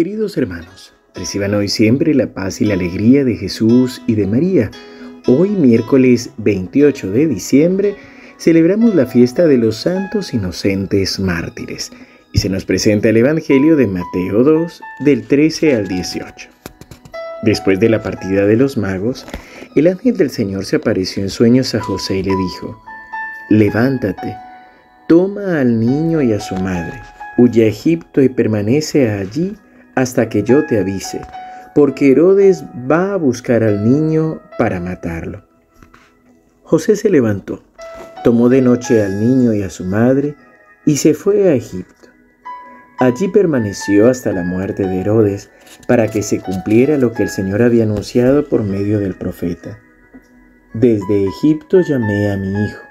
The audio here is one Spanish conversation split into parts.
Queridos hermanos, reciban hoy siempre la paz y la alegría de Jesús y de María. Hoy, miércoles 28 de diciembre, celebramos la fiesta de los santos inocentes mártires y se nos presenta el Evangelio de Mateo 2 del 13 al 18. Después de la partida de los magos, el ángel del Señor se apareció en sueños a José y le dijo, Levántate, toma al niño y a su madre, huye a Egipto y permanece allí hasta que yo te avise, porque Herodes va a buscar al niño para matarlo. José se levantó, tomó de noche al niño y a su madre y se fue a Egipto. Allí permaneció hasta la muerte de Herodes para que se cumpliera lo que el Señor había anunciado por medio del profeta. Desde Egipto llamé a mi hijo.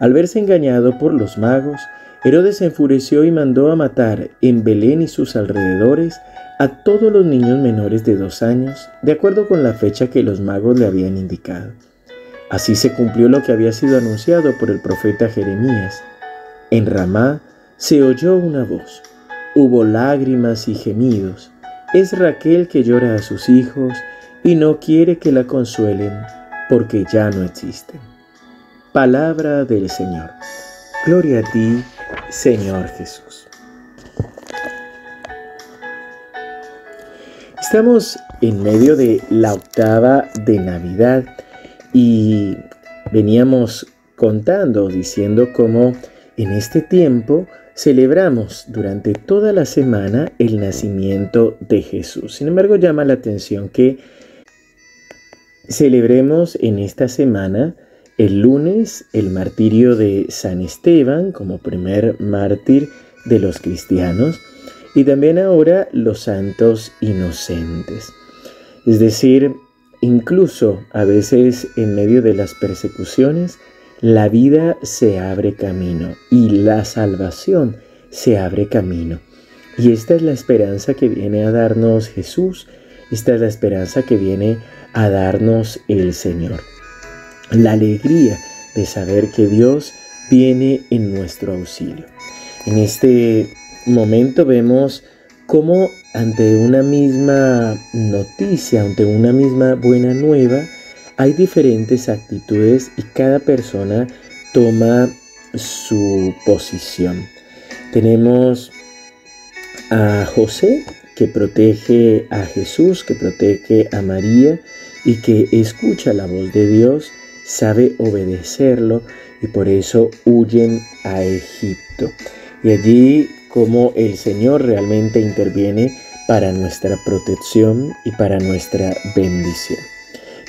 Al verse engañado por los magos, Herodes se enfureció y mandó a matar en Belén y sus alrededores a todos los niños menores de dos años, de acuerdo con la fecha que los magos le habían indicado. Así se cumplió lo que había sido anunciado por el profeta Jeremías. En Ramá se oyó una voz, hubo lágrimas y gemidos. Es Raquel que llora a sus hijos y no quiere que la consuelen porque ya no existen. Palabra del Señor. Gloria a ti, Señor Jesús. Estamos en medio de la octava de Navidad y veníamos contando, diciendo cómo en este tiempo celebramos durante toda la semana el nacimiento de Jesús. Sin embargo, llama la atención que celebremos en esta semana el lunes, el martirio de San Esteban como primer mártir de los cristianos y también ahora los santos inocentes. Es decir, incluso a veces en medio de las persecuciones, la vida se abre camino y la salvación se abre camino. Y esta es la esperanza que viene a darnos Jesús, esta es la esperanza que viene a darnos el Señor la alegría de saber que Dios viene en nuestro auxilio. En este momento vemos cómo ante una misma noticia, ante una misma buena nueva, hay diferentes actitudes y cada persona toma su posición. Tenemos a José que protege a Jesús, que protege a María y que escucha la voz de Dios sabe obedecerlo y por eso huyen a Egipto. Y allí como el Señor realmente interviene para nuestra protección y para nuestra bendición.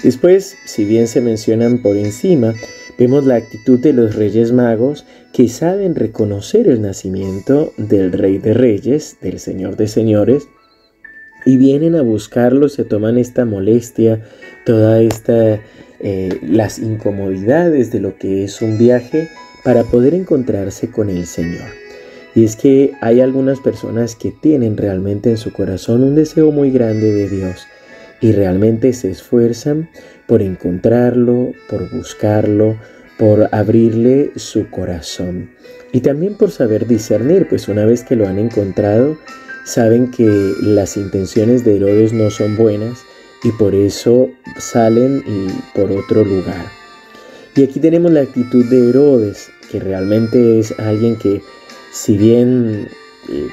Después, si bien se mencionan por encima, vemos la actitud de los reyes magos que saben reconocer el nacimiento del Rey de Reyes, del Señor de Señores, y vienen a buscarlo, se toman esta molestia, toda esta eh, las incomodidades de lo que es un viaje para poder encontrarse con el Señor. Y es que hay algunas personas que tienen realmente en su corazón un deseo muy grande de Dios y realmente se esfuerzan por encontrarlo, por buscarlo, por abrirle su corazón y también por saber discernir, pues una vez que lo han encontrado, saben que las intenciones de Herodes no son buenas y por eso salen y por otro lugar. Y aquí tenemos la actitud de Herodes, que realmente es alguien que si bien eh,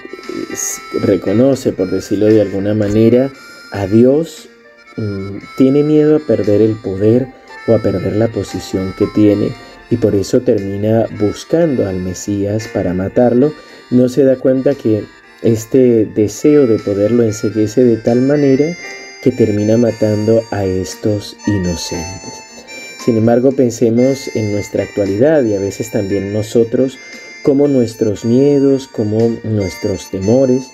reconoce, por decirlo de alguna manera, a Dios, mm, tiene miedo a perder el poder o a perder la posición que tiene y por eso termina buscando al Mesías para matarlo. No se da cuenta que este deseo de poderlo enseguece de tal manera que termina matando a estos inocentes. Sin embargo, pensemos en nuestra actualidad y a veces también nosotros, cómo nuestros miedos, cómo nuestros temores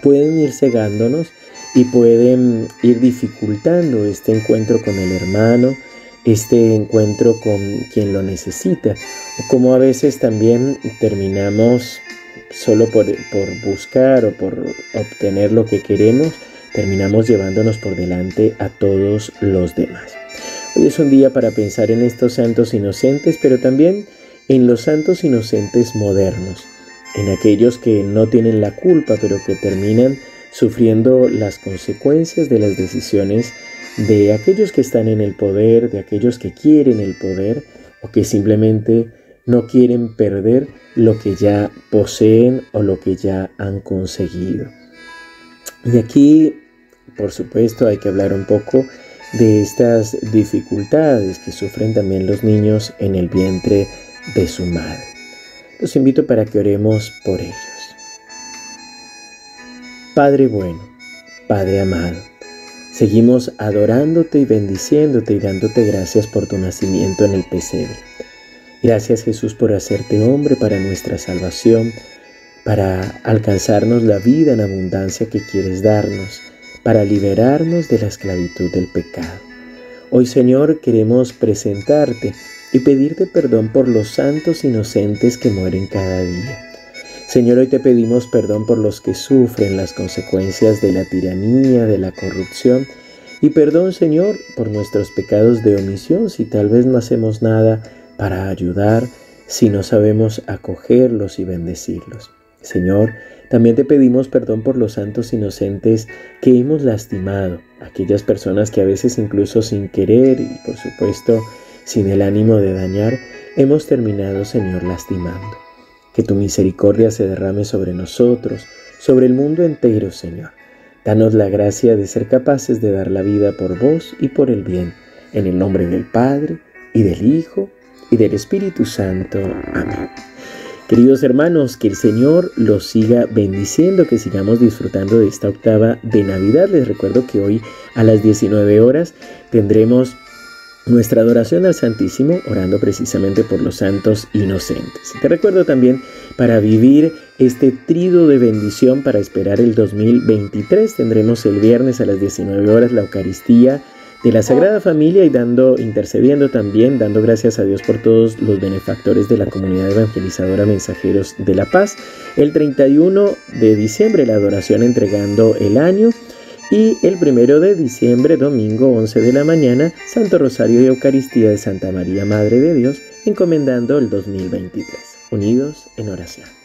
pueden ir cegándonos y pueden ir dificultando este encuentro con el hermano, este encuentro con quien lo necesita, o como a veces también terminamos solo por, por buscar o por obtener lo que queremos, terminamos llevándonos por delante a todos los demás. Hoy es un día para pensar en estos santos inocentes, pero también en los santos inocentes modernos, en aquellos que no tienen la culpa, pero que terminan sufriendo las consecuencias de las decisiones de aquellos que están en el poder, de aquellos que quieren el poder o que simplemente no quieren perder lo que ya poseen o lo que ya han conseguido. Y aquí, por supuesto, hay que hablar un poco de estas dificultades que sufren también los niños en el vientre de su madre. Los invito para que oremos por ellos. Padre bueno, Padre amado, seguimos adorándote y bendiciéndote y dándote gracias por tu nacimiento en el pesebre. Gracias Jesús por hacerte hombre para nuestra salvación, para alcanzarnos la vida en abundancia que quieres darnos, para liberarnos de la esclavitud del pecado. Hoy Señor queremos presentarte y pedirte perdón por los santos inocentes que mueren cada día. Señor, hoy te pedimos perdón por los que sufren las consecuencias de la tiranía, de la corrupción, y perdón, Señor, por nuestros pecados de omisión si tal vez no hacemos nada para ayudar, si no sabemos acogerlos y bendecirlos. Señor, también te pedimos perdón por los santos inocentes que hemos lastimado, aquellas personas que a veces incluso sin querer y por supuesto sin el ánimo de dañar, hemos terminado, Señor, lastimando. Que tu misericordia se derrame sobre nosotros, sobre el mundo entero, Señor. Danos la gracia de ser capaces de dar la vida por vos y por el bien, en el nombre del Padre, y del Hijo, y del Espíritu Santo. Amén. Queridos hermanos, que el Señor los siga bendiciendo, que sigamos disfrutando de esta octava de Navidad. Les recuerdo que hoy a las 19 horas tendremos nuestra adoración al Santísimo, orando precisamente por los santos inocentes. Te recuerdo también para vivir este trido de bendición para esperar el 2023, tendremos el viernes a las 19 horas la Eucaristía de la Sagrada Familia y dando, intercediendo también, dando gracias a Dios por todos los benefactores de la comunidad evangelizadora Mensajeros de la Paz. El 31 de diciembre la adoración entregando el año y el primero de diciembre, domingo 11 de la mañana, Santo Rosario y Eucaristía de Santa María, Madre de Dios, encomendando el 2023. Unidos en oración.